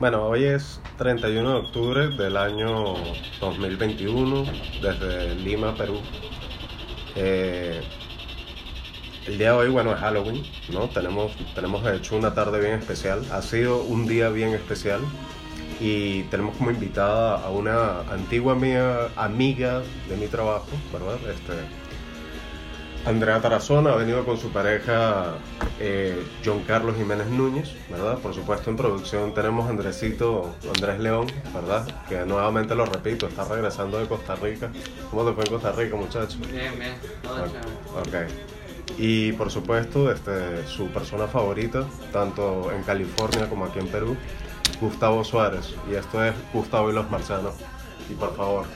Bueno, hoy es 31 de octubre del año 2021, desde Lima, Perú. Eh, el día de hoy, bueno, es Halloween, ¿no? Tenemos, tenemos hecho una tarde bien especial. Ha sido un día bien especial y tenemos como invitada a una antigua mía, amiga de mi trabajo, ¿verdad? Este, Andrea Tarazona ha venido con su pareja eh, John Carlos Jiménez Núñez, ¿verdad? Por supuesto en producción tenemos a Andresito, Andrés León, ¿verdad? Que nuevamente lo repito, está regresando de Costa Rica. ¿Cómo te fue en Costa Rica, muchacho? Bien, bien, todo chévere. Ok. Y por supuesto, este, su persona favorita, tanto en California como aquí en Perú, Gustavo Suárez. Y esto es Gustavo y los Marcianos. Y por favor,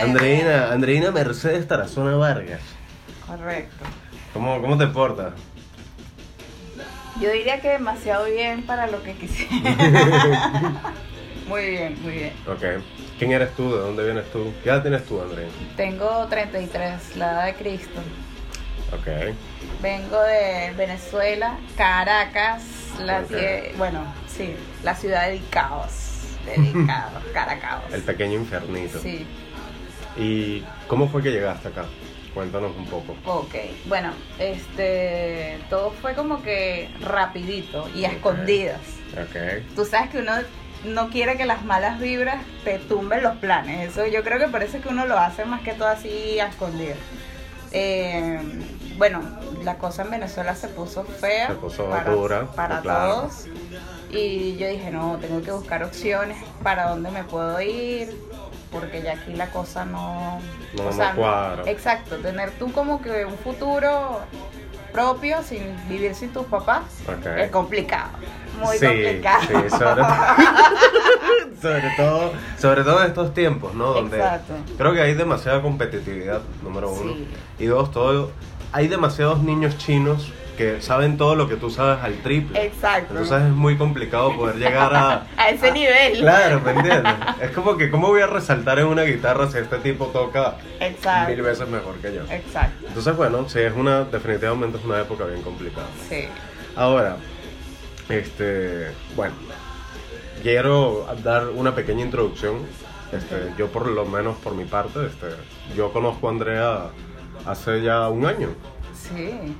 Andreina, Andreina Mercedes Tarazona Vargas. Correcto. ¿Cómo, cómo te portas? Yo diría que demasiado bien para lo que quisiera. muy bien, muy bien. Ok. ¿Quién eres tú? ¿De dónde vienes tú? ¿Qué edad tienes tú, Andreina? Tengo 33, la edad de Cristo. Ok. Vengo de Venezuela, Caracas, la bueno, sí, la ciudad del caos. Del caos, Caracas. El pequeño infernito. Sí, ¿Y cómo fue que llegaste acá? Cuéntanos un poco. ok. Bueno, este, todo fue como que rapidito y a escondidas. Ok. Tú sabes que uno no quiere que las malas vibras te tumben los planes. Eso yo creo que es que uno lo hace más que todo así a escondidas. Eh, bueno, la cosa en Venezuela se puso fea Se puso para, dura, para claro. todos. Y yo dije, no, tengo que buscar opciones para dónde me puedo ir, porque ya aquí la cosa no... No, no cuadra. Exacto, tener tú como que un futuro propio, sin vivir sin tus papás, es complicado. Muy sí, complicado. Sí, sobre, sobre todo, sobre todo en estos tiempos, ¿no? Donde Exacto. creo que hay demasiada competitividad, número uno. Sí. Y dos, todo, hay demasiados niños chinos que saben todo lo que tú sabes al triple. Exacto. Entonces es muy complicado poder llegar a... a ese nivel. Claro, ¿me entiendes? Es como que, ¿cómo voy a resaltar en una guitarra si este tipo toca Exacto. mil veces mejor que yo? Exacto. Entonces, bueno, sí, es una, definitivamente es una época bien complicada. Sí. Ahora, este, bueno, quiero dar una pequeña introducción. Este, yo por lo menos por mi parte, este, yo conozco a Andrea hace ya un año. Sí.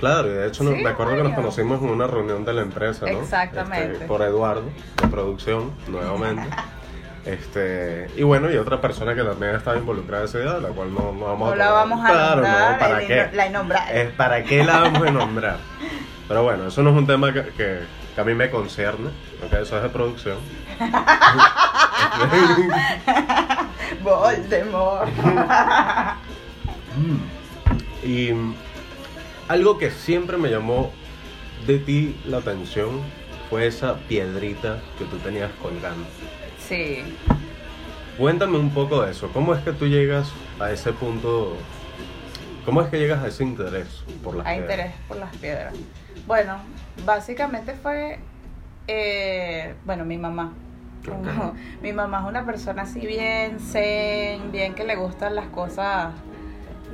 Claro, y de hecho Sí, me acuerdo que nos conocimos en una reunión de la empresa, ¿no? Exactamente. Este, por Eduardo, de producción, nuevamente. Este, y bueno, y otra persona que también estaba involucrada ese día, de la cual no, no vamos No a la vamos a Claro, nombrar, no, ¿para qué? la innombrable. Es ¿Para qué la vamos a nombrar? Pero bueno, eso no es un tema que, que- que a mí me concierne, ¿ok? Eso es de producción. Voldemort. y mm, algo que siempre me llamó de ti la atención fue esa piedrita que tú tenías colgando. sí. Cuéntame un poco de eso. ¿Cómo es que tú llegas a ese punto? ¿Cómo es que llegas a ese interés por las Hay piedras? interés por las piedras. Bueno, básicamente fue, eh, bueno, mi mamá. Mi mamá es una persona así bien zen, bien que le gustan las cosas,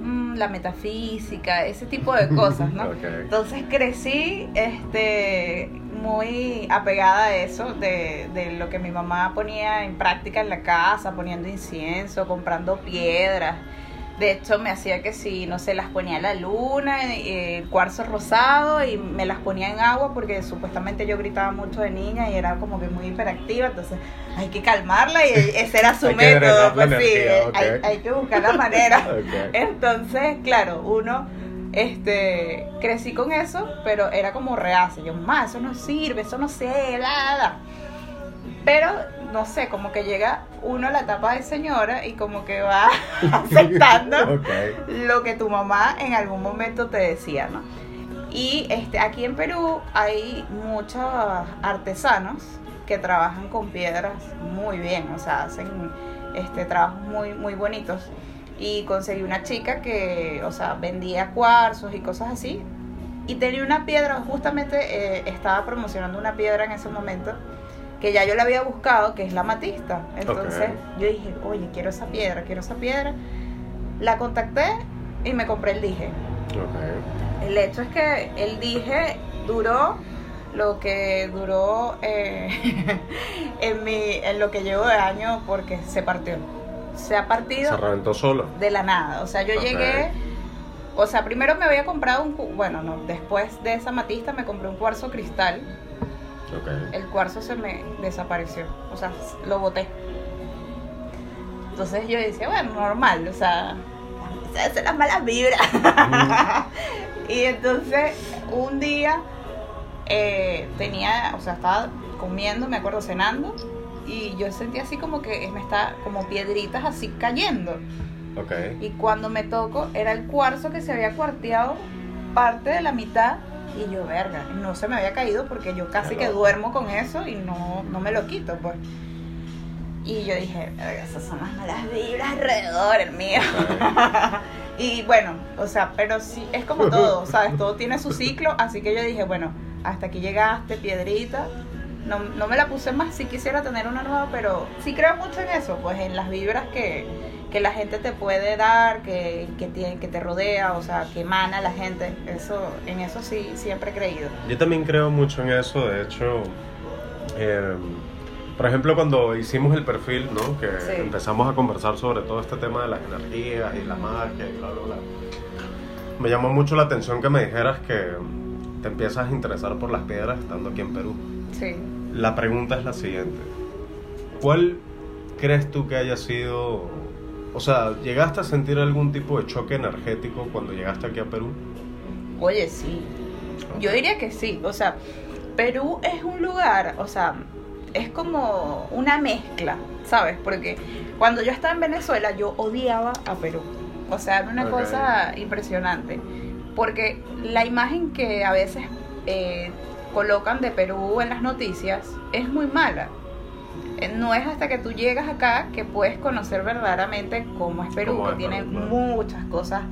mm, la metafísica, ese tipo de cosas, ¿no? Entonces crecí este, muy apegada a eso, de, de lo que mi mamá ponía en práctica en la casa, poniendo incienso, comprando piedras. De hecho, me hacía que si, no sé, las ponía la luna, eh, el cuarzo rosado y me las ponía en agua porque supuestamente yo gritaba mucho de niña y era como que muy hiperactiva, entonces hay que calmarla y ese era su método, pues sí, ok. hay, hay que buscar la manera. Entonces, claro, uno este crecí con eso, pero era como reacio. Yo, ma, eso no sirve, eso no sé, nada. Pero, no sé, como que llega uno a la etapa de señora y como que va aceptando lo que tu mamá en algún momento te decía, ¿no? Y este, aquí en Perú hay muchos artesanos que trabajan con piedras muy bien, o sea, hacen este, trabajos muy, muy bonitos. Y conseguí una chica que, o sea, vendía cuarzos y cosas así. Y tenía una piedra, justamente eh, estaba promocionando una piedra en ese momento que ya yo la había buscado, que es la matista. Entonces yo dije, oye, quiero esa piedra, quiero esa piedra. La contacté y me compré el dije. Ok. El hecho es que el dije duró lo que duró eh, en, mi, en lo que llevo de año porque se partió. Se ha partido Se reventó solo. de la nada. O sea, yo llegué, o sea, primero me había comprado un, bueno, no, después de esa matista me compré un cuarzo cristal. El cuarzo se me desapareció, o sea, lo boté. Entonces yo decía, bueno, normal, o sea, se hacen las malas vibras. y entonces un día eh, tenía, o sea, estaba comiendo, me acuerdo, cenando, y yo sentí así como que me está, como piedritas así cayendo. Ok. Y cuando me toco, era el cuarzo que se había cuarteado parte de la mitad. Y yo, verga, no se me había caído porque yo casi que duermo con eso y no, no me lo quito, pues. Y yo dije, esas son las malas vibras alrededor, el mío. y bueno, o sea, pero sí, es como todo, ¿sabes? Todo tiene su ciclo, así que yo dije, bueno, hasta aquí llegaste, piedrita. No, no me la puse más, sí quisiera tener una nueva, pero sí creo mucho en eso, pues en las vibras que, que la gente te puede dar, que, que, tiene, que te rodea, o sea, que emana la gente. Eso, en eso sí siempre he creído. Yo también creo mucho en eso, de hecho, eh, por ejemplo, cuando hicimos el perfil, ¿no? Que Sí. empezamos a conversar sobre todo este tema de las energías y la magia y bla, bla, bla. Me llamó mucho la atención que me dijeras que te empiezas a interesar por las piedras estando aquí en Perú. Sí. La pregunta es la siguiente. ¿Cuál crees tú que haya sido... O sea, ¿llegaste a sentir algún tipo de choque energético cuando llegaste aquí a Perú? Oye, sí. Yo diría que sí. O sea, Perú es un lugar, o sea, es como una mezcla, ¿sabes? Porque cuando yo estaba en Venezuela, yo odiaba a Perú. O sea, era una cosa impresionante. Porque la imagen que a veces eh, colocan de Perú en las noticias es muy mala. Eh, No es hasta que tú llegas acá que puedes conocer verdaderamente cómo es Perú, Cómo que tiene claro. muchas cosas.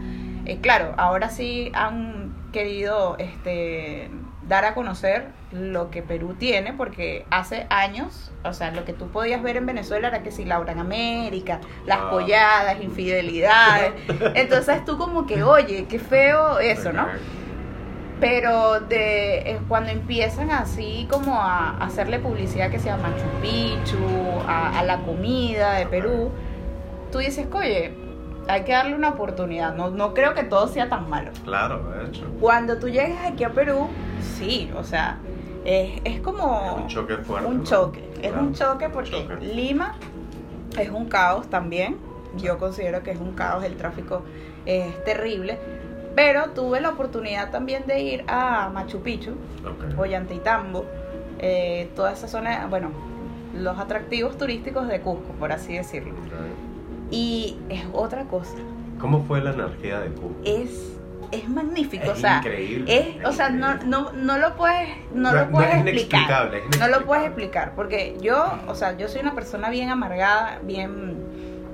Eh, claro, ahora sí han querido este, dar a conocer lo que Perú tiene, porque hace años, o sea, lo que tú podías ver en Venezuela era que si Laura en América, las Ah. polladas, infidelidades. Entonces tú como que, oye, qué feo eso, ¿no? Pero de eh, cuando empiezan así como a, a hacerle publicidad que sea Machu Picchu, a, a la comida de Perú, tú dices, oye, hay que darle una oportunidad. No, no creo que todo sea tan malo. Claro, de hecho. Cuando tú llegas aquí a Perú, sí, o sea, es, es como Es un choque fuerte. un ¿no? choque. Es Claro, un choque porque choque. Lima es un caos también. Yo considero que es un caos, el tráfico es terrible. Pero tuve la oportunidad también de ir a Machu Picchu, Ok. Ollantaytambo, eh, toda esa zona, bueno, los atractivos turísticos de Cusco, por así decirlo. Y es otra cosa, ¿Cómo fue la energía de Cuba? es, es magnífico, Es o sea, increíble, es, es o sea, no, increíble. no, no lo puedes, no, No- lo puedes es explicar. No lo puedes explicar, porque yo, o sea, yo soy una persona bien amargada, bien,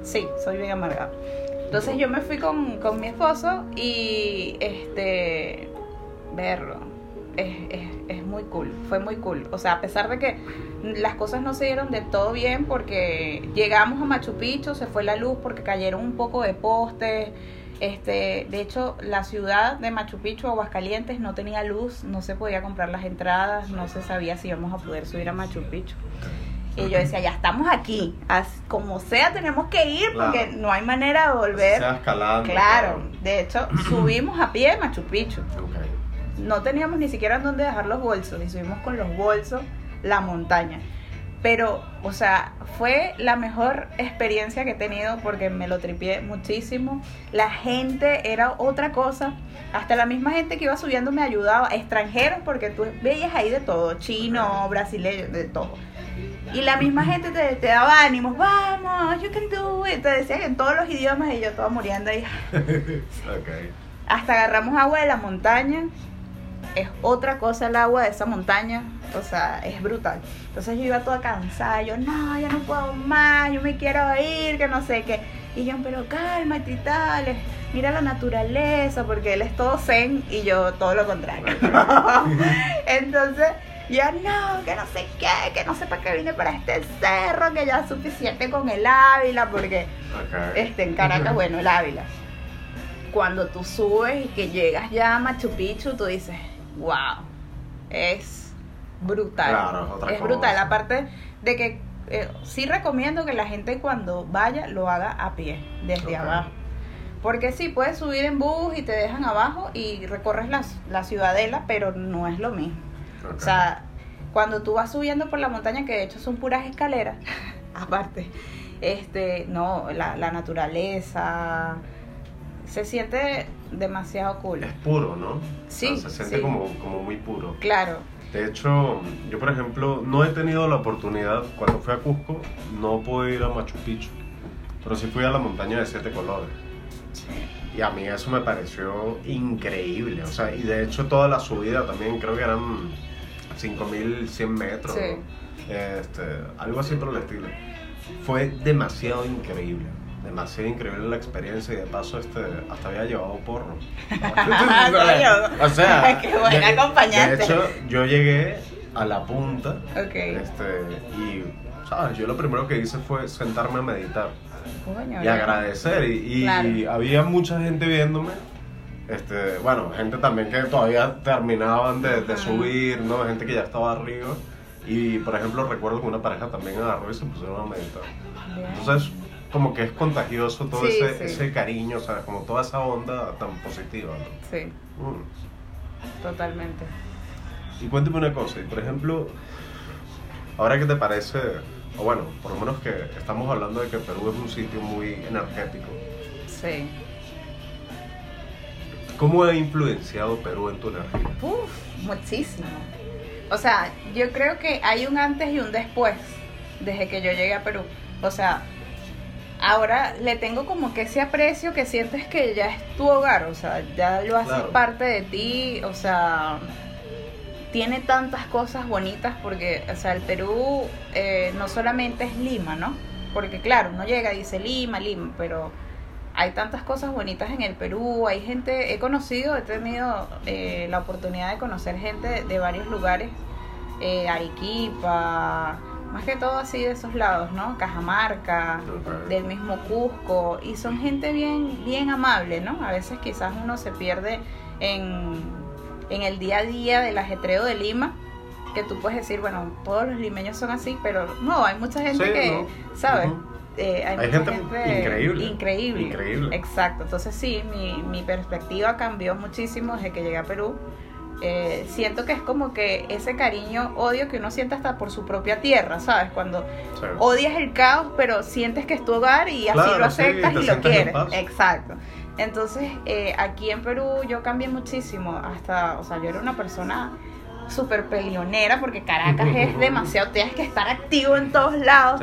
sí, soy bien amargada. Entonces yo me fui con, con mi esposo y, este, verlo, es, es, es muy cool, fue muy cool. O sea, a pesar de que las cosas no se dieron de todo bien porque llegamos a Machu Picchu, se fue la luz porque cayeron un poco de postes. Este, de hecho, la ciudad de Machu Picchu, Aguascalientes, no tenía luz, no se podía comprar las entradas, no se sabía si íbamos a poder subir a Machu Picchu. Y yo decía, ya estamos aquí, as- como sea tenemos que ir porque Claro. no hay manera de volver. va escalando. Claro, de hecho, subimos a pie Machu Picchu. No teníamos ni siquiera dónde dejar los bolsos y subimos con los bolsos la montaña. Pero, o sea, fue la mejor experiencia que he tenido porque me lo tripié muchísimo. La gente era otra cosa. Hasta la misma gente que iba subiendo me ayudaba. Extranjeros, porque tú veías ahí de todo. Chino, brasileño, de todo. Y la misma gente te, te daba ánimos. Vamos, you can do it. Te decían en todos los idiomas y yo toda muriendo ahí. Ok. Hasta agarramos agua de la montaña. Es otra cosa el agua de esa montaña. O sea, es brutal. Entonces yo iba toda cansada. Yo, no, ya no puedo más. Yo me quiero ir, que no sé qué. Y yo, pero cálmate y tal. Mira la naturaleza, porque él es todo zen y yo todo lo contrario. Entonces, ya no, que no sé qué, que no sé para qué vine para este cerro, que ya es suficiente con el Ávila, porque este, en Caracas, bueno, el Ávila. Cuando tú subes y que llegas ya a Machu Picchu, tú dices, wow, es brutal. Claro, es otra es cosa. brutal. Aparte de que eh, sí recomiendo que la gente cuando vaya lo haga a pie, desde abajo. Porque sí, puedes subir en bus y te dejan abajo y recorres la, la ciudadela, pero no es lo mismo. O sea, cuando tú vas subiendo por la montaña, que de hecho son puras escaleras, aparte, este, no, la, la naturaleza, se siente demasiado cool. es puro, ¿no? Sí, O sea, se siente sí. como, como muy puro. Claro, De hecho, yo por ejemplo no he tenido la oportunidad, cuando fui a Cusco, no pude ir a Machu Picchu, pero sí fui a la montaña de siete colores. Y a mí eso me pareció increíble, o sea, y de hecho toda la subida también creo que eran 5100 metros, este, algo así por el estilo. Fue demasiado increíble, demasiado increíble la experiencia y de paso este, hasta había llevado porro. o sea, Qué buen de- acompañante. De hecho, yo llegué a la punta este, y, ¿sabes? Yo lo primero que hice fue sentarme a meditar Coño, y agradecer. Y, y Claro. había mucha gente viéndome. Este, bueno, gente también que todavía terminaban de, de subir, ¿no? Gente que ya estaba arriba. Y, por ejemplo, recuerdo que una pareja también agarró y se pusieron a meditar. Entonces, como que es contagioso todo Sí, ese, sí. ese cariño, o sea, como toda esa onda tan positiva, ¿no? Sí, Mm. totalmente. Y cuéntame una cosa, y por ejemplo, ahora que te parece, o bueno, por lo menos que estamos hablando de que Perú es un sitio muy energético, Sí. ¿Cómo ha influenciado Perú en tu energía? Uf, muchísimo. O sea, yo creo que hay un antes y un después desde que yo llegué a Perú. O sea, ahora le tengo como que ese aprecio que sientes que ya es tu hogar, o sea, ya lo haces Claro. parte de ti, o sea, tiene tantas cosas bonitas porque, o sea, el Perú eh, no solamente es Lima, ¿no? Porque claro, uno llega y dice Lima, Lima, pero hay tantas cosas bonitas en el Perú, hay gente, he conocido, he tenido eh, la oportunidad de conocer gente de, de varios lugares, eh, Arequipa, más que todo así de esos lados, ¿no? Cajamarca, del mismo Cusco, y son gente bien, bien amable, ¿no? A veces quizás uno se pierde en, en el día a día del ajetreo de Lima, que tú puedes decir, bueno, todos los limeños son así, pero no, hay mucha gente Sí, que, ¿no? ¿sabes? Ujú. Eh, hay, gente increíble. Increíble. Increíble. Exacto. Entonces sí, mi, mi perspectiva cambió muchísimo desde que llegué a Perú. Eh, siento que es como que ese cariño, odio que uno siente hasta por su propia tierra, ¿sabes? Cuando Sí. odias el caos, pero sientes que es tu hogar y así Claro, lo aceptas y lo quieres. Exacto. Entonces, eh, aquí en Perú yo cambié muchísimo. Hasta, o sea, yo era una persona súper peleonera porque Caracas es demasiado, tienes que estar activo en todos lados.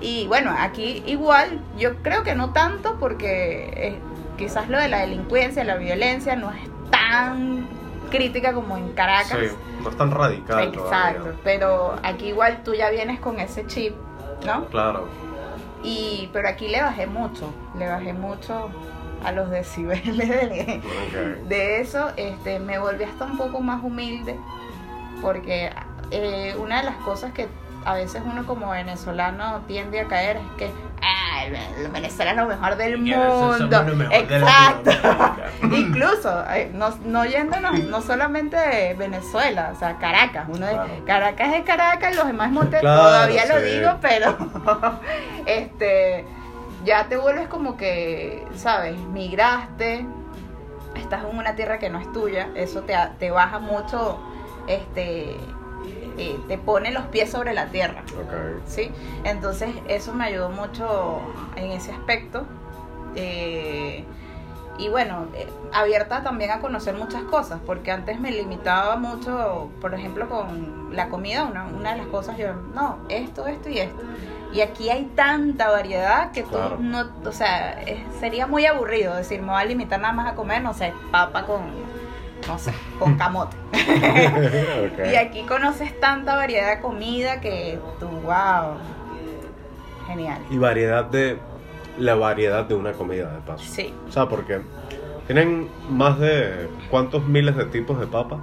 Y bueno, aquí igual, yo creo que no tanto porque quizás lo de la delincuencia, la violencia no es tan crítica como en Caracas. Sí, no es tan radical Exacto, todavía. pero aquí igual tú ya vienes con ese chip, ¿no? Claro. Y pero aquí le bajé mucho, le bajé mucho a los decibeles de, Ok. de eso, este, me volví hasta un poco más humilde, porque eh, una de las cosas que a veces uno como venezolano tiende a caer es que ah, el- los venezolanos lo mejor del mundo. mejor de Exacto. Incluso, eh, no, no yéndonos, no solamente de Venezuela, o sea, Caracas. Uno de, Claro. Caracas es Caracas, los demás montes Claro, todavía lo digo, pero este ya te vuelves como que, ¿sabes? Migraste, estás en una tierra que no es tuya, eso te, te baja mucho, este, eh, te pone los pies sobre la tierra. Ok. ¿sí? Entonces eso me ayudó mucho en ese aspecto. Eh, y bueno, eh, abierta también a conocer muchas cosas, porque antes me limitaba mucho, por ejemplo, con la comida, una, una de las cosas yo, no, esto, esto y esto. Y aquí hay tanta variedad que tú Claro. no, o sea, es- sería muy aburrido decir, me voy a limitar nada más a comer, no sé, papa con, no sé, con camote. Y aquí conoces tanta variedad de comida que tú, wow, genial. Y variedad de. La variedad de una comida, de paso. Sí, O sea, porque tienen más de. ¿Cuántos miles de tipos de papa?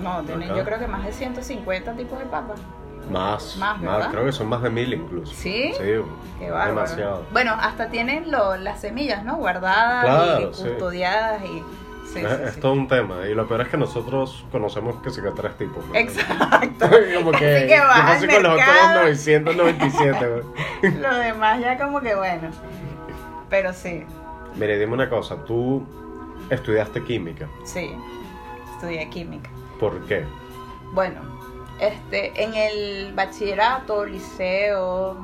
no, tienen Acá. yo creo que más de 150 tipos de papas. Más. Más, ¿verdad? Creo que son más de mil incluso. ¿Sí? Sí. Qué. Demasiado. Bueno, hasta tienen lo- las semillas, ¿no? Guardadas Claro, y sí. custodiadas y Sí, es, sí, es sí. todo un tema. Y lo peor es que nosotros conocemos que que tres tipos. ¿no? Exacto. Como que, Así que vas ¿qué al con los otros mercado. 997, güey? Lo demás ya como que bueno. Pero sí, Mire, dime una cosa. Tú estudiaste química. sí. Estudié química. ¿Por qué? Bueno, este, en el bachillerato, liceo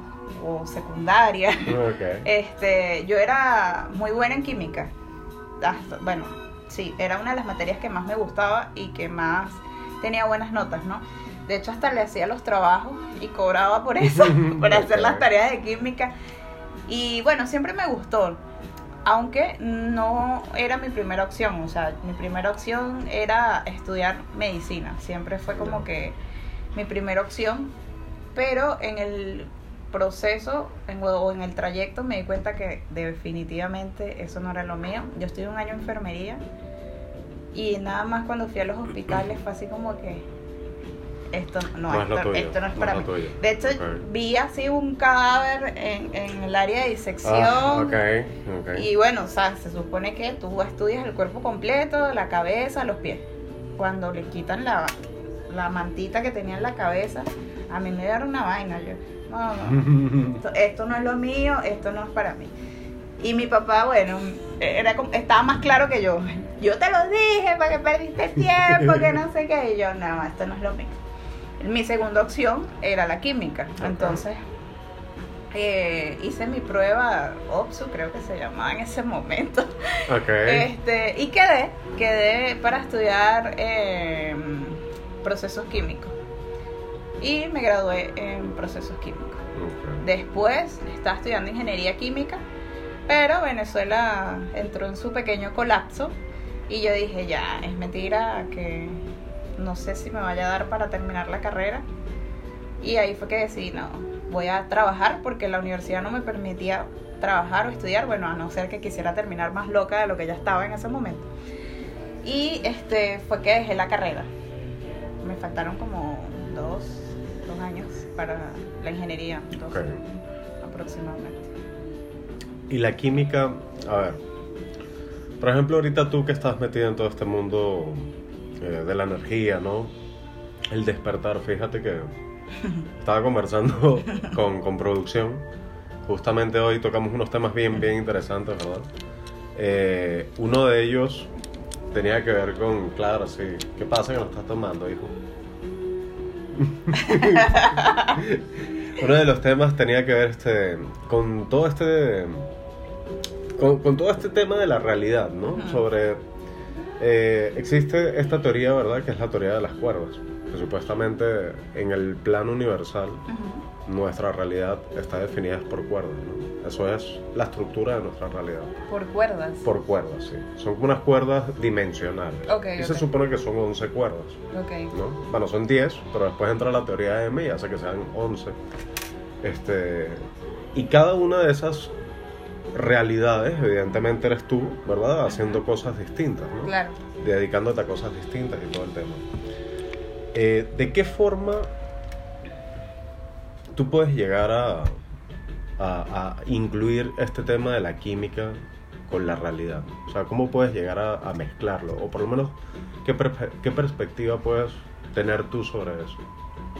o secundaria, este, yo era muy buena en química. Hasta- bueno, sí, era una de las materias que más me gustaba y que más tenía buenas notas, ¿no? De hecho, hasta le hacía los trabajos y cobraba por eso, por hacer las tareas de química. Y bueno, siempre me gustó, aunque no era mi primera opción, o sea, mi primera opción era estudiar medicina, siempre fue como que mi primera opción, pero en el proceso en- o en el trayecto me di cuenta que definitivamente eso no era lo mío. Yo estudié un año en enfermería y nada más cuando fui a los hospitales fue así como que esto no, es esto, tuyo, esto no es para es mí. De hecho, vi así un cadáver en, en el área de disección. Ah, ok, ok. Y bueno, o sea, se supone que tú estudias el cuerpo completo, la cabeza, los pies. Cuando le quitan la, la mantita que tenía en la cabeza, a mí me dieron una vaina. Yo, no, no, esto, esto no es lo mío, esto no es para mí. Y mi papá, bueno, era como- estaba más claro que yo. Yo te lo dije para que perdiste tiempo, que no sé qué. Y yo, no, esto no es lo mío. Mi segunda opción era la química. Entonces, eh, hice mi prueba OPSU, creo que se llamaba en ese momento. Este, y quedé, quedé para estudiar eh, procesos químicos. Y me gradué en procesos químicos. ok. Después estaba estudiando ingeniería química, pero Venezuela entró en su pequeño colapso y yo dije, ya, es mentira que no sé si me vaya a dar para terminar la carrera. Y ahí fue que decidí, no, voy a trabajar porque la universidad no me permitía trabajar o estudiar, bueno, a no ser que quisiera terminar más loca de lo que ya estaba en ese momento. Y este fue que dejé la carrera. Me faltaron como dos, para la ingeniería, dos Ok. aproximadamente. Y la química, a ver, por ejemplo, ahorita tú que estás metida en todo este mundo eh, de la energía, ¿no? El despertar, fíjate que estaba conversando con, con producción, justamente hoy tocamos unos temas bien, bien interesantes, ¿verdad? Eh, uno de ellos tenía que ver con, claro, sí, ¿qué pasa que no estás tomando, hijo? Uno de los temas tenía que ver este, con todo este con, con todo este tema de la realidad, ¿no? Sobre eh, existe esta teoría, ¿verdad? Que es la teoría de las cuerdas. Que supuestamente en el plano universal nuestra realidad está definida por cuerdas, ¿no? Eso es la estructura de nuestra realidad. Por cuerdas. Por cuerdas, sí. Son como unas cuerdas dimensionales. Ok, y se supone que son 11 cuerdas. Ok. ¿no? Bueno, son 10, pero después entra la teoría de M y hace que sean 11. Este, y cada una de esas realidades, evidentemente eres tú, ¿verdad? Haciendo cosas distintas, ¿no? Claro. Dedicándote a cosas distintas y todo el tema. Eh, ¿De qué forma tú puedes llegar a, a- a incluir este tema de la química con la realidad? O sea, ¿cómo puedes llegar a, a mezclarlo? O por lo menos, ¿qué, perspectiva puedes tener tú sobre eso?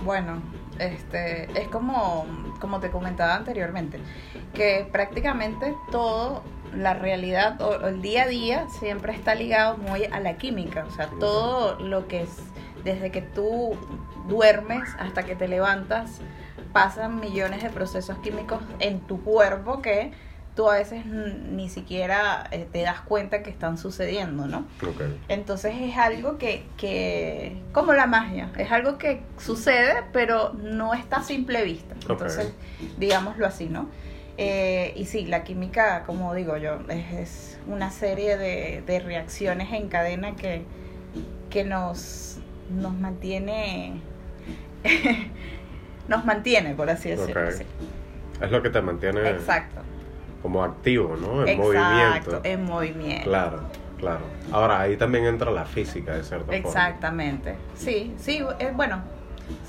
Bueno, este, es como, como te comentaba anteriormente, que prácticamente todo, la realidad o el día a día siempre está ligado muy a la química, o sea, todo lo que es, desde que tú duermes hasta que te levantas, pasan millones de procesos químicos en tu cuerpo que tú a veces ni siquiera eh, te das cuenta que están sucediendo, ¿no? Entonces es algo que, que, como la magia, es algo que sucede, pero no está a simple vista. Entonces, digámoslo así, ¿no? Eh, y sí, la química, como digo yo, es, es una serie de, de reacciones en cadena que, que nos, nos mantiene, nos mantiene, por así decirlo. Sí. Es lo que te mantiene Exacto. como activo, ¿no? En Exacto, movimiento. en movimiento. Claro, claro. Ahora, ahí también entra la física, de cierta forma. Exactamente. Sí, sí, eh, bueno,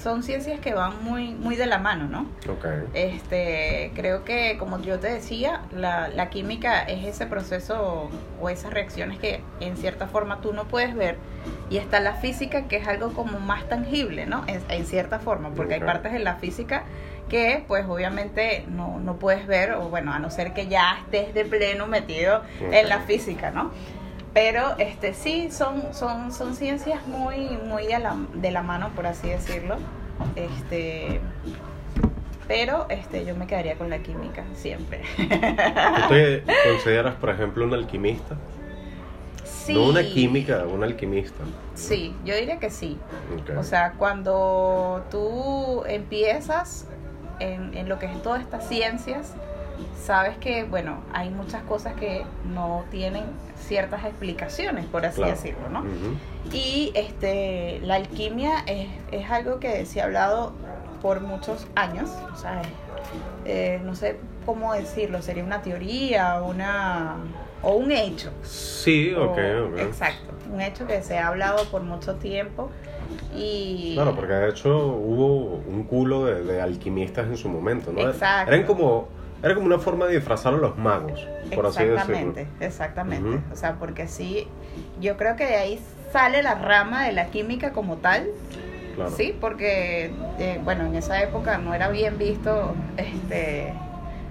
son ciencias que van muy, muy de la mano, ¿no? Ok. Este, creo que como yo te decía, la, la química es ese proceso o esas reacciones que en cierta forma tú no puedes ver y está la física que es algo como más tangible, ¿no? En, en cierta forma, porque hay partes de la física que pues obviamente no, no puedes ver o bueno, a no ser que ya estés de pleno metido en la física, ¿no? Pero este sí son son son ciencias muy muy a la- de la mano por así decirlo. Este pero este yo me quedaría con la química siempre. ¿Tú te consideras, por ejemplo, un alquimista? Sí. No una química, un alquimista. Sí, yo diría que sí. O sea, cuando tú empiezas en, en lo que es todas estas ciencias, sabes que, bueno, hay muchas cosas que no tienen ciertas explicaciones, por así Claro. decirlo, ¿no? Y este, la alquimia es, es algo que se ha hablado por muchos años, o sea, eh, no sé cómo decirlo, sería una teoría, una o un hecho. Sí, ok, o- ok. Exacto, un hecho que se ha hablado por mucho tiempo y Claro, porque de hecho hubo un culo de, de alquimistas en su momento, ¿no? Exacto. Eran como, era como una forma de disfrazar a los magos, por así decirlo. exactamente, exactamente, o sea, porque sí, yo creo que de ahí sale la rama de la química como tal, Claro. Sí, porque eh, bueno, en esa época no era bien visto, este,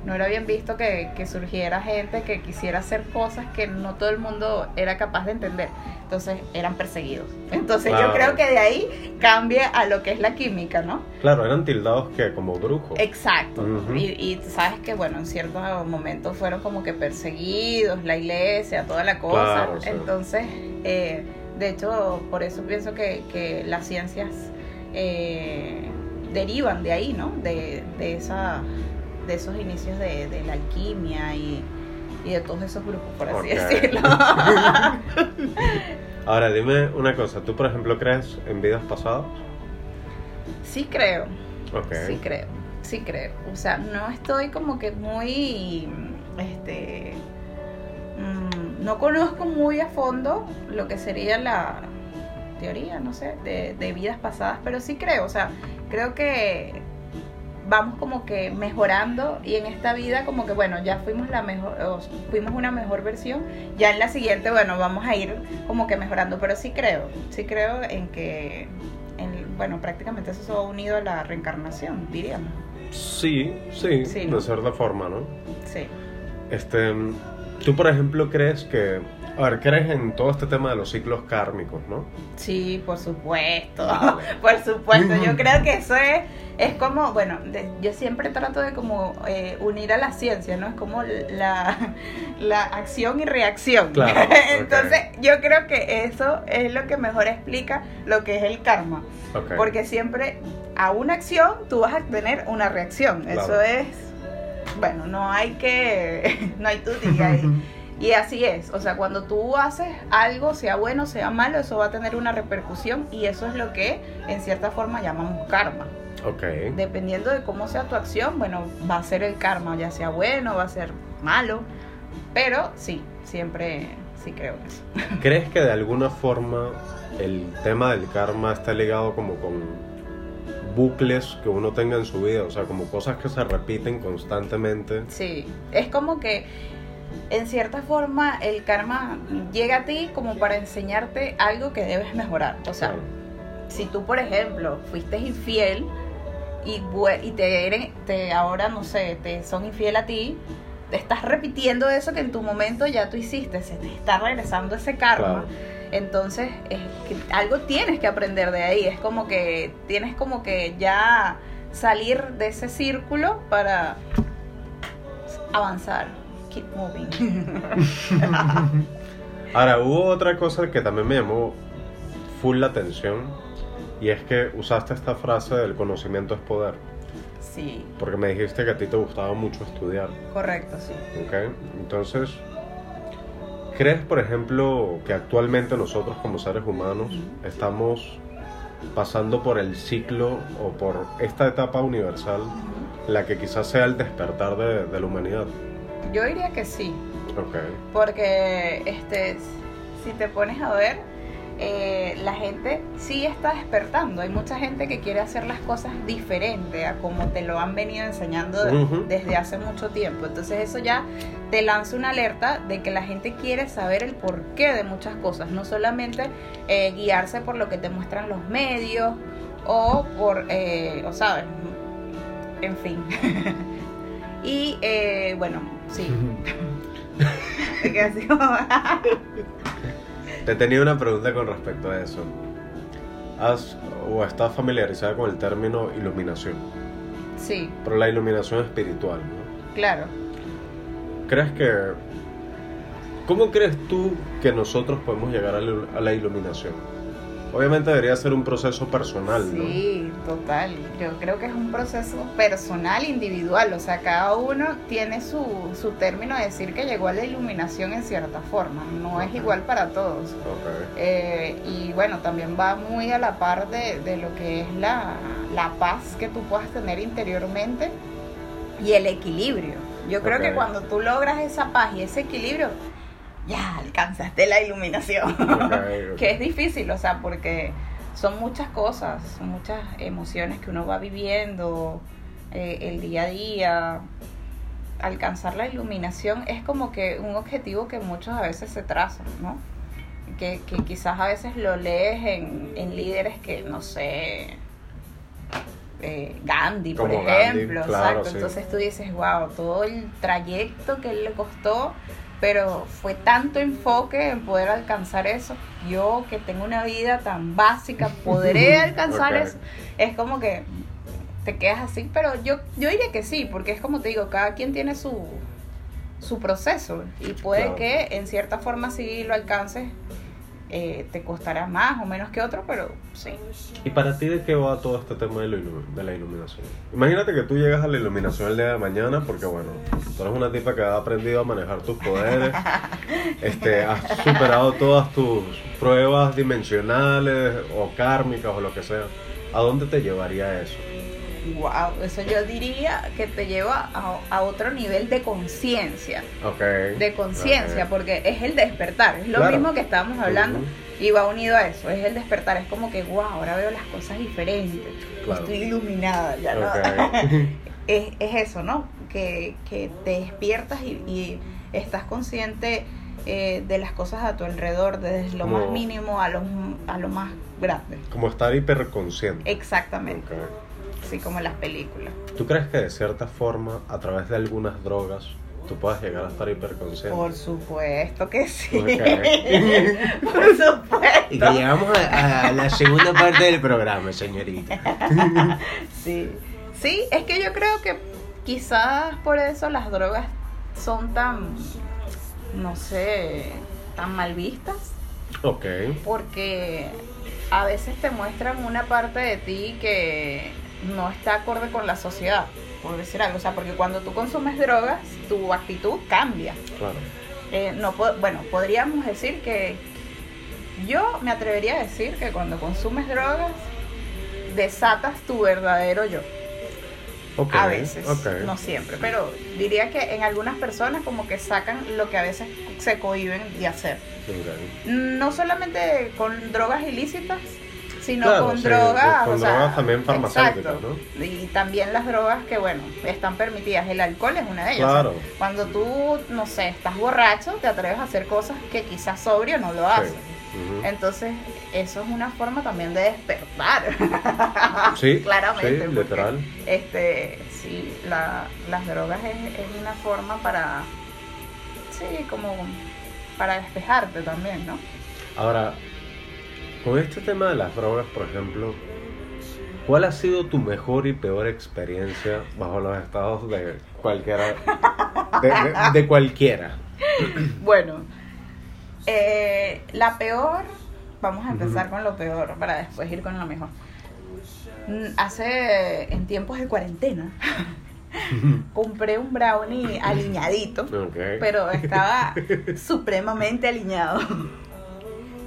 no era bien visto que, que surgiera gente que quisiera hacer cosas que no todo el mundo era capaz de entender. Entonces eran perseguidos. Entonces Claro. yo creo que de ahí cambia a lo que es la química, ¿no? Claro, eran tildados que como brujos. Exacto. Y, y sabes que, bueno, en ciertos momentos fueron como que perseguidos, la iglesia, toda la cosa. Claro, sí. Entonces, eh, de hecho, por eso pienso que, que las ciencias eh, derivan de ahí, ¿no? De, de, esa, de esos inicios de, de la alquimia y, y de todos esos grupos, por así decirlo. Ahora, dime una cosa, ¿tú por ejemplo crees en vidas pasadas? sí creo. Sí creo, sí creo. O sea, no estoy como que muy, este, mm, no conozco muy a fondo lo que sería la teoría, no sé, de, de vidas pasadas, pero sí creo, o sea, creo que vamos como que mejorando y en esta vida como que bueno, ya fuimos la mejor, o fuimos una mejor versión, ya en la siguiente, bueno, vamos a ir como que mejorando, pero sí creo, sí creo en que, en, bueno, prácticamente eso se va unido a la reencarnación, diríamos, Sí, sí, Sí, de ¿no? cierta forma, ¿no? sí. Este, tú por ejemplo crees que, a ver, crees en todo este tema de los ciclos kármicos, ¿no? Sí, por supuesto, Vale. por supuesto. Yo creo que eso es, es como, bueno, de- yo siempre trato de como eh, unir a la ciencia, ¿no? Es como la, la acción y reacción. Claro. Entonces, yo creo que eso es lo que mejor explica lo que es el karma. Ok. Porque siempre a una acción tú vas a tener una reacción. Claro. Eso es, bueno, no hay que, no hay tú ahí. Y así es, o sea, cuando tú haces algo, sea bueno, sea malo, eso va a tener una repercusión y eso es lo que en cierta forma llamamos karma. Ok. Dependiendo de cómo sea tu acción, bueno, va a ser el karma, ya sea bueno, va a ser malo, pero sí, siempre sí creo en eso. ¿Crees que de alguna forma el tema del karma está ligado como con bucles que uno tenga en su vida? O sea, como cosas que se repiten constantemente. Sí, es como que en cierta forma el karma llega a ti como para enseñarte algo que debes mejorar. O sea, Claro. si tú, por ejemplo, fuiste infiel y, te, ahora, no sé, te son infiel a ti, te estás repitiendo eso que en tu momento ya tú hiciste, se te está regresando ese karma. Claro. Entonces, es que algo tienes que aprender de ahí. Es como que tienes como que ya salir de ese círculo para avanzar. Keep moving. Ahora, hubo otra cosa que también me llamó full la atención y es que usaste esta frase del conocimiento es poder, sí, porque me dijiste que a ti te gustaba mucho estudiar, correcto, sí. ¿ok? Entonces, ¿crees, por ejemplo, que actualmente nosotros como seres humanos estamos pasando por el ciclo o por esta etapa universal, la que quizás sea el despertar de, de la humanidad? Yo diría que sí. Porque, este, si te pones a ver, eh, la gente sí está despertando. Hay mucha gente que quiere hacer las cosas diferente a como te lo han venido enseñando de- desde hace mucho tiempo. Entonces eso ya te lanza una alerta de que la gente quiere saber el porqué de muchas cosas, no solamente eh, guiarse por lo que te muestran los medios o por, eh, o sabes, en fin. y eh, bueno, sí. Te tenía una pregunta con respecto a eso. ¿Has o estás familiarizada con el término iluminación? sí, Pero la iluminación espiritual, ¿no? claro. ¿Crees que... ¿Cómo crees tú que nosotros podemos llegar a la iluminación? Obviamente debería ser un proceso personal, ¿no? Sí, total. Yo creo que es un proceso personal, individual. O sea, cada uno tiene su, su término de decir que llegó a la iluminación en cierta forma. No es igual para todos. Ok. Eh, y bueno, también va muy a la par de, de lo que es la, la paz que tú puedas tener interiormente y el equilibrio. Yo creo que cuando tú logras esa paz y ese equilibrio, ya alcanzaste la iluminación. Ok, ok. que es difícil, o sea, porque son muchas cosas, son muchas emociones que uno va viviendo eh, el día a día. Alcanzar la iluminación es como que un objetivo que muchos a veces se trazan, ¿no? Que, que quizás a veces lo lees en, en líderes que, no sé, eh, Gandhi, por Como Gandhi, ejemplo, claro, exacto. sí. Entonces tú dices, wow, todo el trayecto que él le costó, pero fue tanto enfoque en poder alcanzar eso. Yo que tengo una vida tan básica, podré alcanzar eso. Es como que te quedas así, pero yo, yo diría que sí, porque es como te digo, cada quien tiene su, su proceso y puede Claro. que en cierta forma sí lo alcances, eh, te costará más o menos que otro, pero sí. ¿Y para ti de qué va todo este tema de de la iluminación? Imagínate que tú llegas a la iluminación el día de mañana porque, bueno, tú eres una tipa que ha aprendido a manejar tus poderes, este, has superado todas tus pruebas dimensionales o kármicas o lo que sea. ¿A dónde te llevaría eso? Wow, eso yo diría que te lleva a, a otro nivel de conciencia, Ok. de conciencia, porque es el despertar, es lo Claro. mismo que estábamos hablando y va unido a eso, es el despertar, es como que wow, ahora veo las cosas diferentes, Claro. estoy iluminada, ya no. Es, es eso, ¿no? Que, que te despiertas y, y estás consciente eh, de las cosas a tu alrededor, desde lo más mínimo a lo, a lo más grande. Como estar hiperconsciente. Exactamente, Ok. Así como en las películas. ¿Tú crees que de cierta forma, a través de algunas drogas, tú puedas llegar a estar hiperconsciente? Por supuesto que sí. Por supuesto. Y que llegamos a, a la segunda parte del programa, señorita. Sí. Sí, es que yo creo que quizás por eso las drogas son tan, no sé, tan mal vistas. Ok. porque a veces te muestran una parte de ti que no está acorde con la sociedad, por decir algo. O sea, porque cuando tú consumes drogas, tu actitud cambia. Claro. Eh, no bueno, podríamos decir que yo me atrevería a decir que cuando consumes drogas, desatas tu verdadero yo. Ok. A veces, ok. no siempre, pero diría que en algunas personas como que sacan lo que a veces se cohiben de hacer. Ok. No solamente con drogas ilícitas, sino Claro, con sí, drogas. con o sea, drogas también farmacéuticas, exacto. Y también las drogas que, bueno, están permitidas. El alcohol es una de ellas. Claro. O sea, cuando tú, no sé, estás borracho, te atreves a hacer cosas que quizás sobrio no lo haces. Entonces, eso es una forma también de despertar. Sí, claramente, sí, literal. Este, sí, la, las drogas es, es una forma para, sí, como para despejarte también, ¿no? Ahora, con este tema de las drogas, por ejemplo, ¿cuál ha sido tu mejor y peor experiencia bajo los estados de cualquiera? De, de- de cualquiera. Bueno, eh, la peor, vamos a empezar con lo peor para después ir con lo mejor. Mm, Hace, en tiempos de cuarentena, compré un brownie aliñadito, pero estaba supremamente aliñado.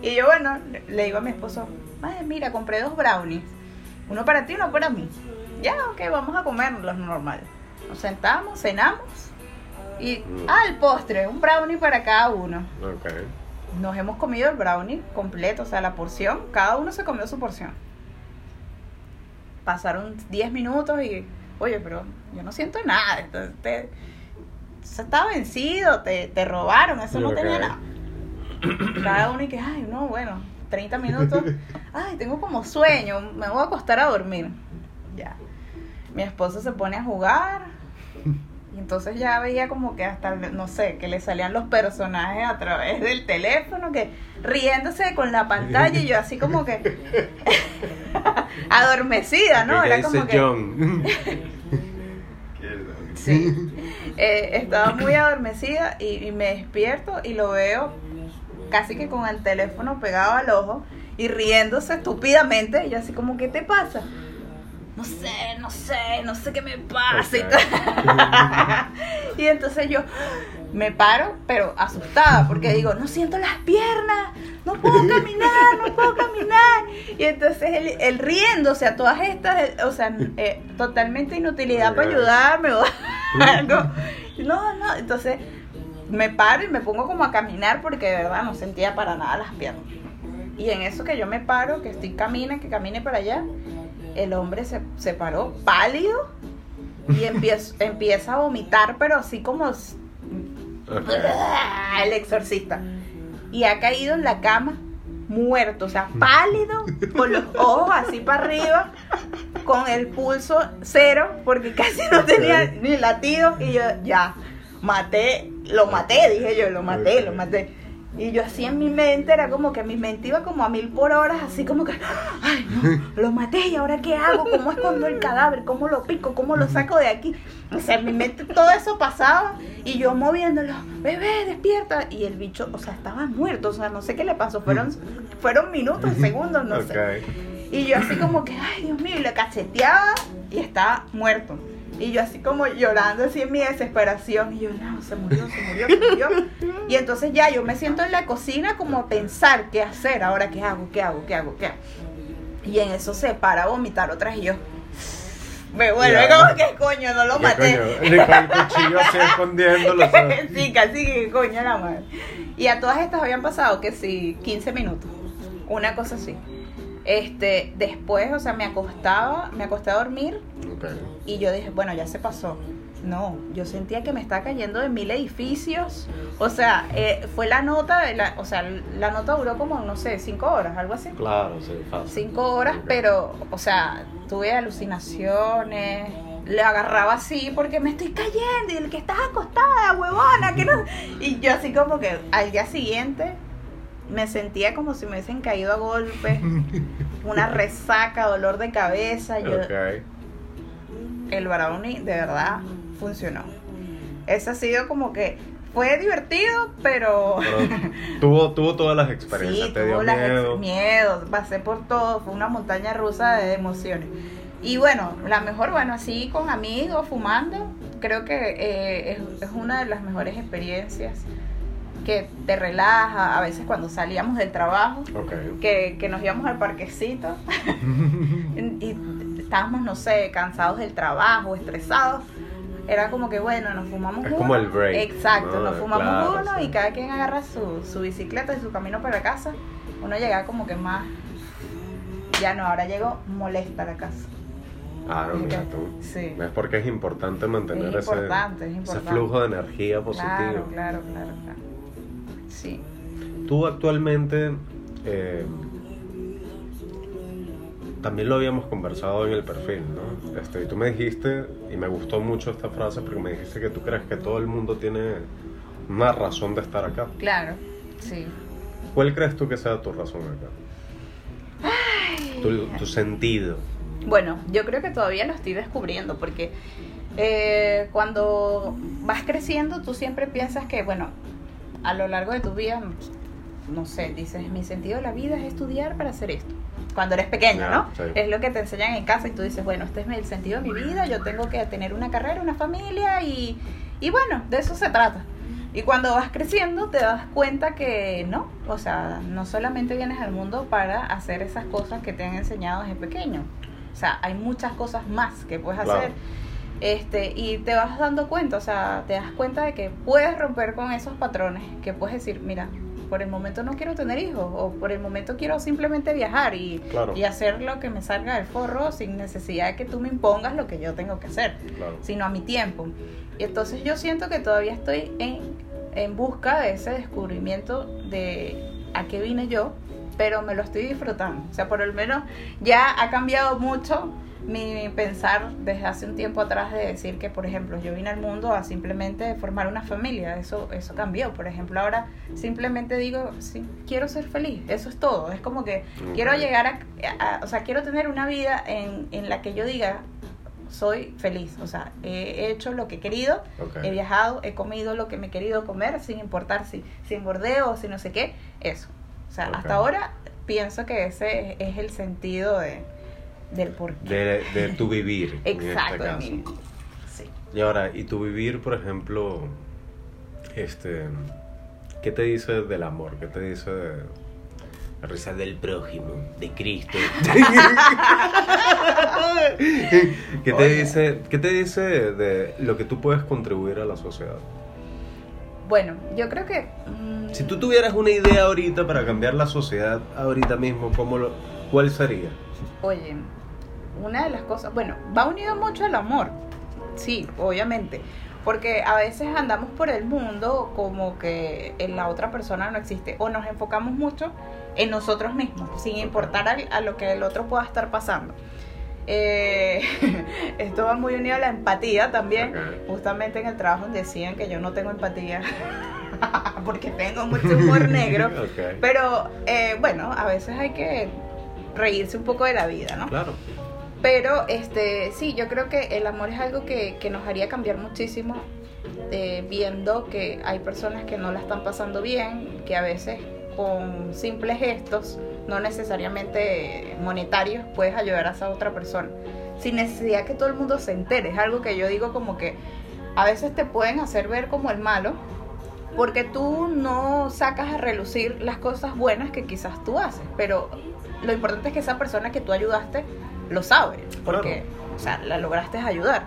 Y yo, bueno, le digo a mi esposo, "Ay, mira, compré dos brownies, uno para ti y uno para mí. Ya, ok, vamos a comerlos normal. Nos sentamos, cenamos y, Mm. ah, el postre, un brownie para cada uno. Ok. nos hemos comido el brownie completo, o sea, la porción, cada uno se comió su porción. Pasaron 10 minutos y, oye, pero yo no siento nada. Entonces, te, eso está vencido, te, te robaron, eso no tenía nada. Cada uno y que, ay, no, bueno, 30 minutos, ay, tengo como sueño, me voy a acostar a dormir. Ya. Mi esposo se pone a jugar y entonces ya veía como que hasta, no sé, que le salían los personajes a través del teléfono, que riéndose con la pantalla y yo así como que adormecida, ¿no? ¿Qué Era como que... John? Sí. Eh, estaba muy adormecida y, y me despierto y lo veo casi que con el teléfono pegado al ojo y riéndose estúpidamente. Y yo así como, ¿qué te pasa? No sé, no sé, no sé qué me pasa. y Ok. todo. Y entonces yo me paro, pero asustada, porque digo, no siento las piernas, no puedo caminar, no puedo caminar. Y entonces él, él riéndose a todas estas, o sea, eh, totalmente inutilidad para ayudarme o algo. No, no, entonces me paro y me pongo como a caminar porque de verdad no sentía para nada las piernas. Y en eso que yo me paro, que estoy camina, que camine para allá, el hombre se, se paró pálido y empieza, empieza a vomitar, pero así como el exorcista. Y ha caído en la cama muerto, o sea, pálido, con los ojos así para arriba, con el pulso cero, porque casi no tenía ni latido. Y yo, ya, maté, lo maté, dije yo, lo maté, lo maté. Y yo así en mi mente, era como que mi mente iba como a mil por hora, así como que, ay, no, lo maté y ahora qué hago, cómo escondo el cadáver, cómo lo pico, cómo lo saco de aquí. O sea, en mi mente todo eso pasaba y yo moviéndolo, bebé, despierta. Y el bicho, o sea, estaba muerto, o sea, no sé qué le pasó, fueron, fueron minutos, segundos, no sé. Y yo así como que, ay Dios mío, y le cacheteaba y estaba muerto. Y yo así como llorando así en mi desesperación. Y yo, no, se murió, se murió, se murió. Y entonces ya yo me siento en la cocina como a pensar qué hacer, ahora qué hago, qué hago, qué hago, qué hago. Y en eso se para a vomitar otra vez y yo me vuelve Ya. como que coño, no lo ¿Qué maté. coño? Con el cuchillo así escondiéndolo. sí, casi que coño la madre. Y a todas estas habían pasado que sí, 15 minutos. Una cosa así. Este, después, o sea, me acostaba, me acosté a dormir y yo dije, bueno, ya se pasó. No, yo sentía que me estaba cayendo de mil edificios. O sea, eh, fue la nota, de la, o sea, la nota duró como, no sé, cinco horas, algo así. Claro, sí, fácil. Cinco horas, pero, o sea, tuve alucinaciones. Le agarraba así porque me estoy cayendo y el que estás acostada, huevona, que no. Y yo así como que al día siguiente me sentía como si me hubiesen caído a golpes, una resaca, dolor de cabeza. Yo, el brownie de verdad funcionó. Ese ha sido como que fue divertido, pero, Pero tuvo, tuvo todas las experiencias. sí, Te dio tuvo las ex- miedo, pasé por todo, fue una montaña rusa de emociones. Y bueno, la mejor, bueno, así con amigos, fumando, creo que eh, es, es una de las mejores experiencias que te relaja, a veces cuando salíamos del trabajo, que, que nos íbamos al parquecito y estábamos, no sé, cansados del trabajo, estresados. Era como que, bueno, nos fumamos Es uno. como el break, Exacto, ¿no? nos fumamos Claro, uno sí. y cada quien agarra su, su bicicleta y su camino para casa. Uno llega como que más. Ya no, ahora llego molesta a la casa. Ah, no, mira tú. Sí. ¿Ves? Porque es importante mantener Es ese, importante, flujo de energía positivo. Claro, claro, claro, claro. Sí. Tú actualmente, eh, también lo habíamos conversado en el perfil, ¿no? Este, y tú me dijiste, y me gustó mucho esta frase, porque me dijiste que tú crees que todo el mundo tiene una razón de estar acá. Claro, sí. ¿Cuál crees tú que sea tu razón acá? Tu, tu sentido. Bueno, yo creo que todavía lo estoy descubriendo porque eh, cuando vas creciendo tú siempre piensas que, bueno, a lo largo de tu vida, no sé, dices, mi sentido de la vida es estudiar para hacer esto. Cuando eres pequeño, ¿no? sí. Es lo que te enseñan en casa y tú dices, bueno, este es el sentido de mi vida, yo tengo que tener una carrera, una familia y, y bueno, de eso se trata. Y cuando vas creciendo te das cuenta que no, o sea, no solamente vienes al mundo para hacer esas cosas que te han enseñado desde pequeño. O sea, hay muchas cosas más que puedes Claro. hacer. Este, y te vas dando cuenta, o sea, te das cuenta de que puedes romper con esos patrones, que puedes decir, mira, por el momento no quiero tener hijos o por el momento quiero simplemente viajar y, Claro. y hacer lo que me salga del forro sin necesidad de que tú me impongas lo que yo tengo que hacer, Claro. sino a mi tiempo. Y entonces yo siento que todavía estoy en, en busca de ese descubrimiento de a qué vine yo, pero me lo estoy disfrutando. O sea, por lo menos ya ha cambiado mucho mi pensar desde hace un tiempo atrás de decir que, por ejemplo, yo vine al mundo a simplemente formar una familia. Eso, eso cambió. Por ejemplo, ahora simplemente digo, sí, quiero ser feliz. Eso es todo. Es como que quiero llegar a, a- o sea, quiero tener una vida en, en la que yo diga, soy feliz. O sea, he hecho lo que he querido, he viajado, he comido lo que me he querido comer, sin importar si, si engordeo o si no sé qué. Eso. O sea, hasta ahora pienso que ese es el sentido de, del porqué. De, de tu vivir. en este Exacto, caso. sí. Y ahora, ¿y tu vivir, por ejemplo, este, qué te dice del amor? ¿Qué te dice de la risa del prójimo, de Cristo? ¿Qué te dice, qué te dice de lo que tú puedes contribuir a la sociedad? Bueno, yo creo que... mm, Si tú tuvieras una idea ahorita para cambiar la sociedad ahorita mismo, ¿cómo lo, ¿cuál sería? Oye, una de las cosas, bueno, va unido mucho al amor, sí, obviamente, porque a veces andamos por el mundo como que en la otra persona no existe, o nos enfocamos mucho en nosotros mismos, sin importar al- a, lo que el otro pueda estar pasando. Eh, esto va muy unido a la empatía también, justamente en el trabajo decían que yo no tengo empatía, porque tengo mucho humor negro. Pero eh, bueno, a veces hay que reírse un poco de la vida, ¿no? Claro. Pero este, sí, yo creo que el amor es algo que, que nos haría cambiar muchísimo, eh, viendo que hay personas que no la están pasando bien, que a veces con simples gestos, no necesariamente monetarios, puedes ayudar a esa otra persona. Sin necesidad que todo el mundo se entere. Es algo que yo digo como que a veces te pueden hacer ver como el malo, porque tú no sacas a relucir las cosas buenas que quizás tú haces, pero lo importante es que esa persona que tú ayudaste lo sabe, porque o sea, la lograste ayudar.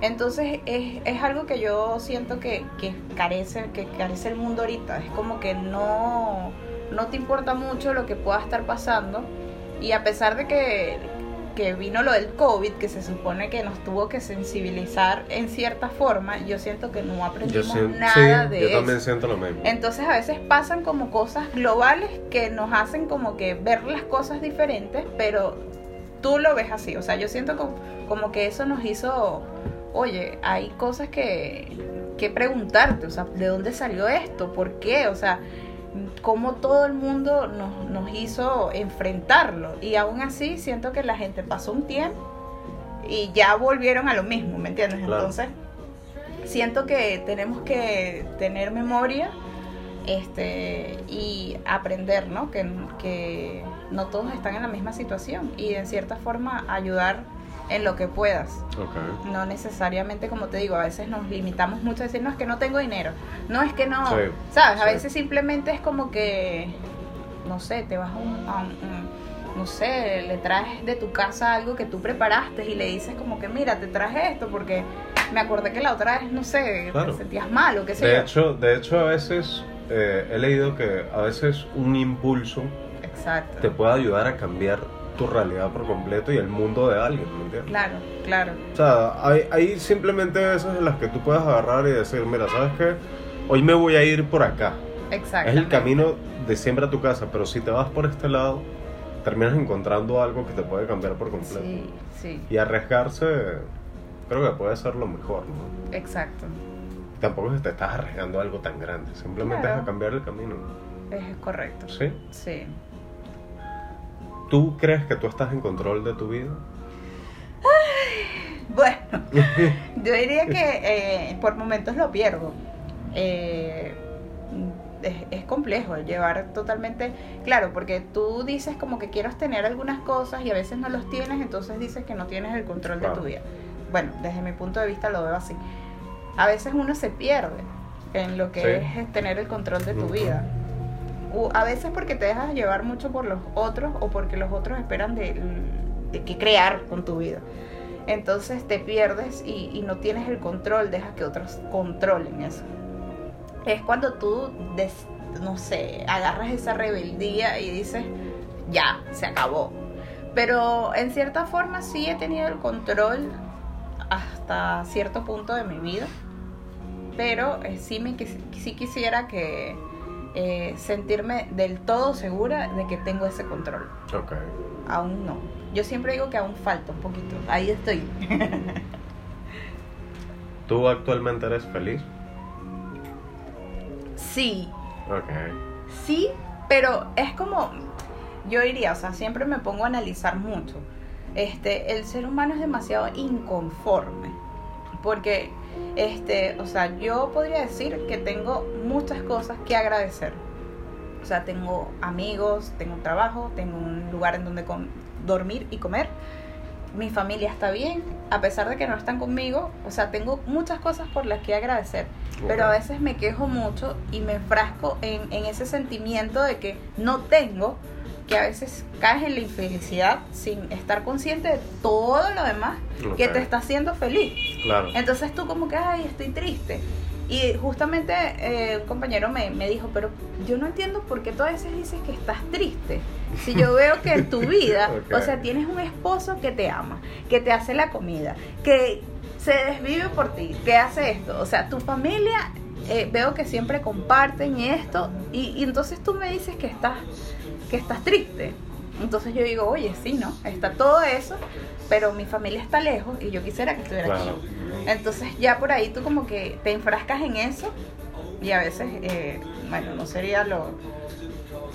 Entonces es, es algo que yo siento que, que carece, que carece el mundo ahorita. Es como que no, no te importa mucho lo que pueda estar pasando. Y a pesar de que, que vino lo del COVID, que se supone que nos tuvo que sensibilizar en cierta forma, yo siento que no aprendimos nada sí, de yo eso. también siento lo mismo. Entonces a veces pasan como cosas globales que nos hacen como que ver las cosas diferentes, pero tú lo ves así. O sea, yo siento como, como que eso nos hizo, oye, hay cosas que, que preguntarte, o sea, ¿de dónde salió esto? ¿Por qué? O sea, cómo todo el mundo nos, nos hizo enfrentarlo. Y aún así siento que la gente pasó un tiempo y ya volvieron a lo mismo, ¿me entiendes? Claro. Entonces, siento que tenemos que tener memoria este y aprender, ¿no? Que, que no todos están en la misma situación y en cierta forma ayudar en lo que puedas. Ok. No necesariamente, como te digo, a veces nos limitamos mucho a decir, no, es que no tengo dinero. No, es que no, Sí, ¿sabes? A veces simplemente es como que, no sé, te vas a un, a un- un- no sé, le traes de tu casa algo que tú preparaste y le dices como que, mira, te traje esto porque me acordé que la otra vez, no sé, Claro. te sentías mal o qué sé De yo. hecho, de hecho, a veces eh, he leído que a veces un impulso Exacto. te puede ayudar a cambiar tu realidad por completo y el mundo de alguien, ¿me entiendes? Claro, claro. O sea, hay, hay simplemente veces en las que tú puedes agarrar y decir, mira, ¿sabes qué? Hoy me voy a ir por acá. Exacto. Es el camino de siempre a tu casa, pero si te vas por este lado, terminas encontrando algo que te puede cambiar por completo. Sí, sí, Y arriesgarse, creo que puede ser lo mejor, ¿no? exacto. Tampoco te estás arriesgando a algo tan grande, simplemente Claro. es a cambiar el camino. Es correcto. ¿Sí? Sí. ¿Tú crees que tú estás en control de tu vida? Bueno, yo diría que eh, por momentos lo pierdo. Eh, es, es complejo llevar totalmente, claro, porque tú dices como que quieres tener algunas cosas y a veces no los tienes, entonces dices que no tienes el control Claro. de tu vida. Bueno, desde mi punto de vista lo veo así. A veces uno se pierde en lo que Sí. es tener el control de tu vida. O a veces porque te dejas llevar mucho por los otros o porque los otros esperan de, de que crear con tu vida. Entonces te pierdes y, y no tienes el control, dejas que otros controlen eso. Es cuando tú des- no sé, agarras esa rebeldía y dices, ya, se acabó. Pero en cierta forma sí he tenido el control hasta cierto punto de mi vida. Pero eh, sí, me, sí quisiera que eh, sentirme del todo segura de que tengo ese control. Ok. Aún no. Yo siempre digo que aún falta un poquito. Ahí estoy. ¿Tú actualmente eres feliz? sí, Ok. Sí, pero es como, yo diría, o sea, siempre me pongo a analizar mucho. Este, el ser humano es demasiado inconforme. Porque, este, o sea, yo podría decir que tengo muchas cosas que agradecer. O sea, tengo amigos, tengo un trabajo, tengo un lugar en donde dormir y comer. Mi familia está bien, a pesar de que no están conmigo. O sea, tengo muchas cosas por las que agradecer. Pero a veces me quejo mucho y me enfrasco en, en ese sentimiento de que no tengo, que a veces caes en la infelicidad sin estar consciente de todo lo demás que te está haciendo feliz. Claro. Entonces tú como que, ay, estoy triste. Y justamente eh, un compañero me, me dijo, pero yo no entiendo por qué tú a veces dices que estás triste. Si yo veo que en tu vida, o sea, tienes un esposo que te ama, que te hace la comida, que se desvive por ti, que hace esto. O sea, tu familia, eh, veo que siempre comparten esto. Y, y entonces tú me dices que estás, que estás triste. Entonces yo digo, oye, sí, ¿no? Está todo eso, pero mi familia está lejos y yo quisiera que estuviera Claro. aquí. Entonces ya por ahí tú como que te enfrascas en eso y a veces, eh, bueno, no sería lo,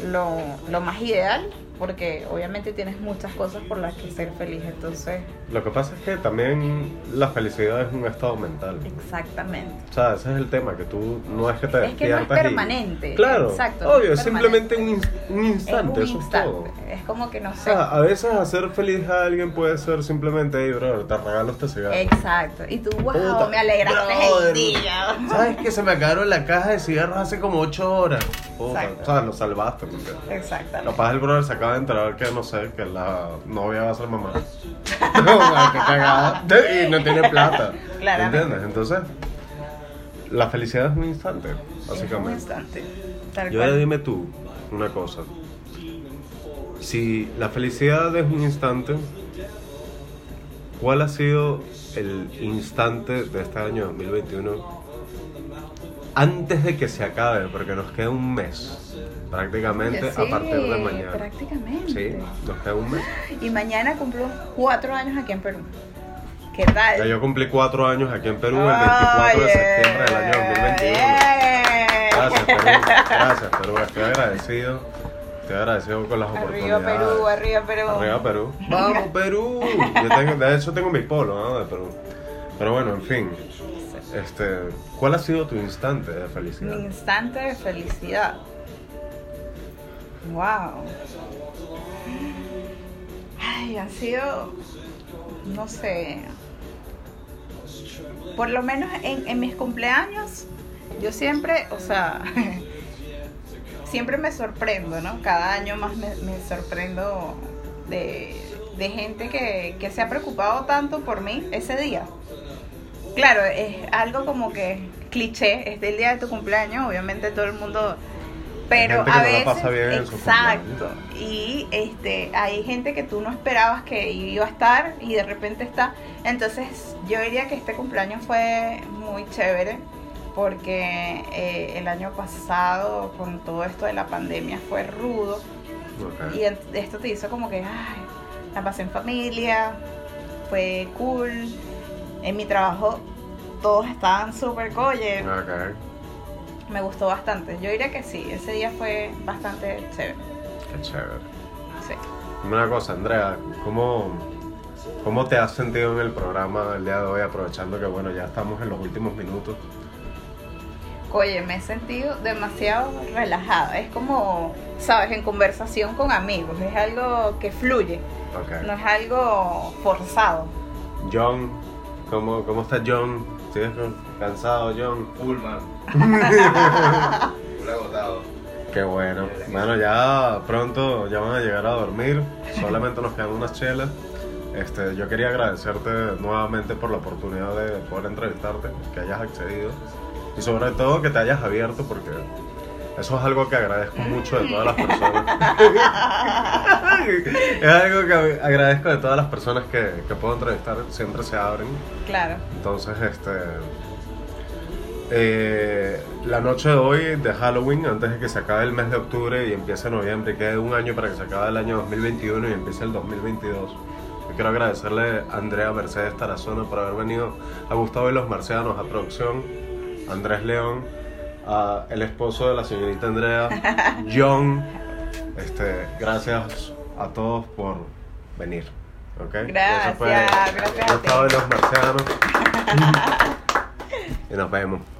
lo, lo más ideal porque obviamente tienes muchas cosas por las que ser feliz. Entonces, Lo que pasa es que también la felicidad es un estado mental. exactamente. O sea, ese es el tema, que tú no es que te Es que no es despiertas y- permanente. Claro, Exacto, no obvio, es es simplemente un, permanente. un instante, es un eso instante. es todo. Es como que no O sé. sea, a veces hacer feliz a alguien puede ser simplemente, hey, bro, te regalo este cigarro. Exacto. Y tú, wow, Puta, me alegraste brother. el día. ¿Sabes que se me acabaron la caja de cigarros hace como 8 horas? Puta, o sea, lo salvaste. Exactamente. capaz el brother se acaba de enterar que, no sé, que la novia va a ser mamá. no, qué cagada. Y no tiene plata. Claramente. ¿Entiendes? Entonces, la felicidad es un instante, Es un básicamente. instante. Tal Y ahora cual. dime tú una cosa. Si la felicidad es un instante, ¿cuál ha sido el instante de este año 2021 antes de que se acabe? Porque nos queda un mes, prácticamente Sí, a partir de mañana. Prácticamente. Sí, nos queda un mes. Y mañana cumplo cuatro años aquí en Perú. ¿Qué tal? Ya yo cumplí cuatro años aquí en Perú el 24 de septiembre del año 2021. bien. Gracias, Perú. Gracias, Perú. Estoy agradecido. Estoy agradecido con las Arriba oportunidades. Perú, arriba Perú. Arriba Perú. Vamos Perú. Yo tengo, de hecho tengo mi polo ¿no? de Perú. Pero bueno, en fin. Este, ¿cuál ha sido tu instante de Mi felicidad? instante de felicidad. Wow. Ay, ha sido, no sé, por lo menos en, mis cumpleaños, yo siempre, o sea, siempre me sorprendo, ¿no? Cada año más me, sorprendo de, de gente que, que se ha preocupado tanto por mí ese día. Claro, es algo como que cliché, es el día de tu cumpleaños, obviamente todo el mundo, pero a no veces, pasa bien exacto, y este, hay gente que tú no esperabas que iba a estar y de repente está, entonces yo diría que este cumpleaños fue muy chévere porque eh, el año pasado con todo esto de la pandemia fue rudo. Y esto te hizo como que, ay, la pasé en familia, fue cool. En mi trabajo todos estaban súper coye, Ok. Me gustó bastante. Yo diría que sí, ese día fue bastante chévere. Qué chévere. Sí. Dime una cosa, Andrea, ¿cómo, ¿cómo te has sentido en el programa el día de hoy? Aprovechando que, bueno, ya estamos en los últimos minutos. Oye, me he sentido demasiado relajada. Es como, sabes, en conversación con amigos. Es algo que fluye, Ok. no es algo forzado. John, ¿cómo, ¿cómo está John? ¿Sigues con- cansado, John? Full, man. Full agotado. Qué bueno. Bueno, ya pronto ya van a llegar a dormir. Solamente nos quedan unas chelas. Este, yo quería agradecerte nuevamente por la oportunidad de poder entrevistarte, que hayas accedido y sobre todo que te hayas abierto porque Eso es algo que agradezco mucho de todas las personas. es algo que agradezco de todas las personas que, que puedo entrevistar, siempre se abren. Claro. Entonces, este. Eh, la noche de hoy de Halloween, antes de que se acabe el mes de octubre y empiece noviembre, quede un año para que se acabe el año 2021 y empiece el 2022. Yo quiero agradecerle a Andrea Mercedes Tarazona por haber venido a Gustavo y los Marcianos, a producción, a Andrés León, a el esposo de la señorita Andrea, John. Este, gracias a todos por venir. ¿ok? Gracias, gracias. Gustavo y los Marcianos. y nos vemos.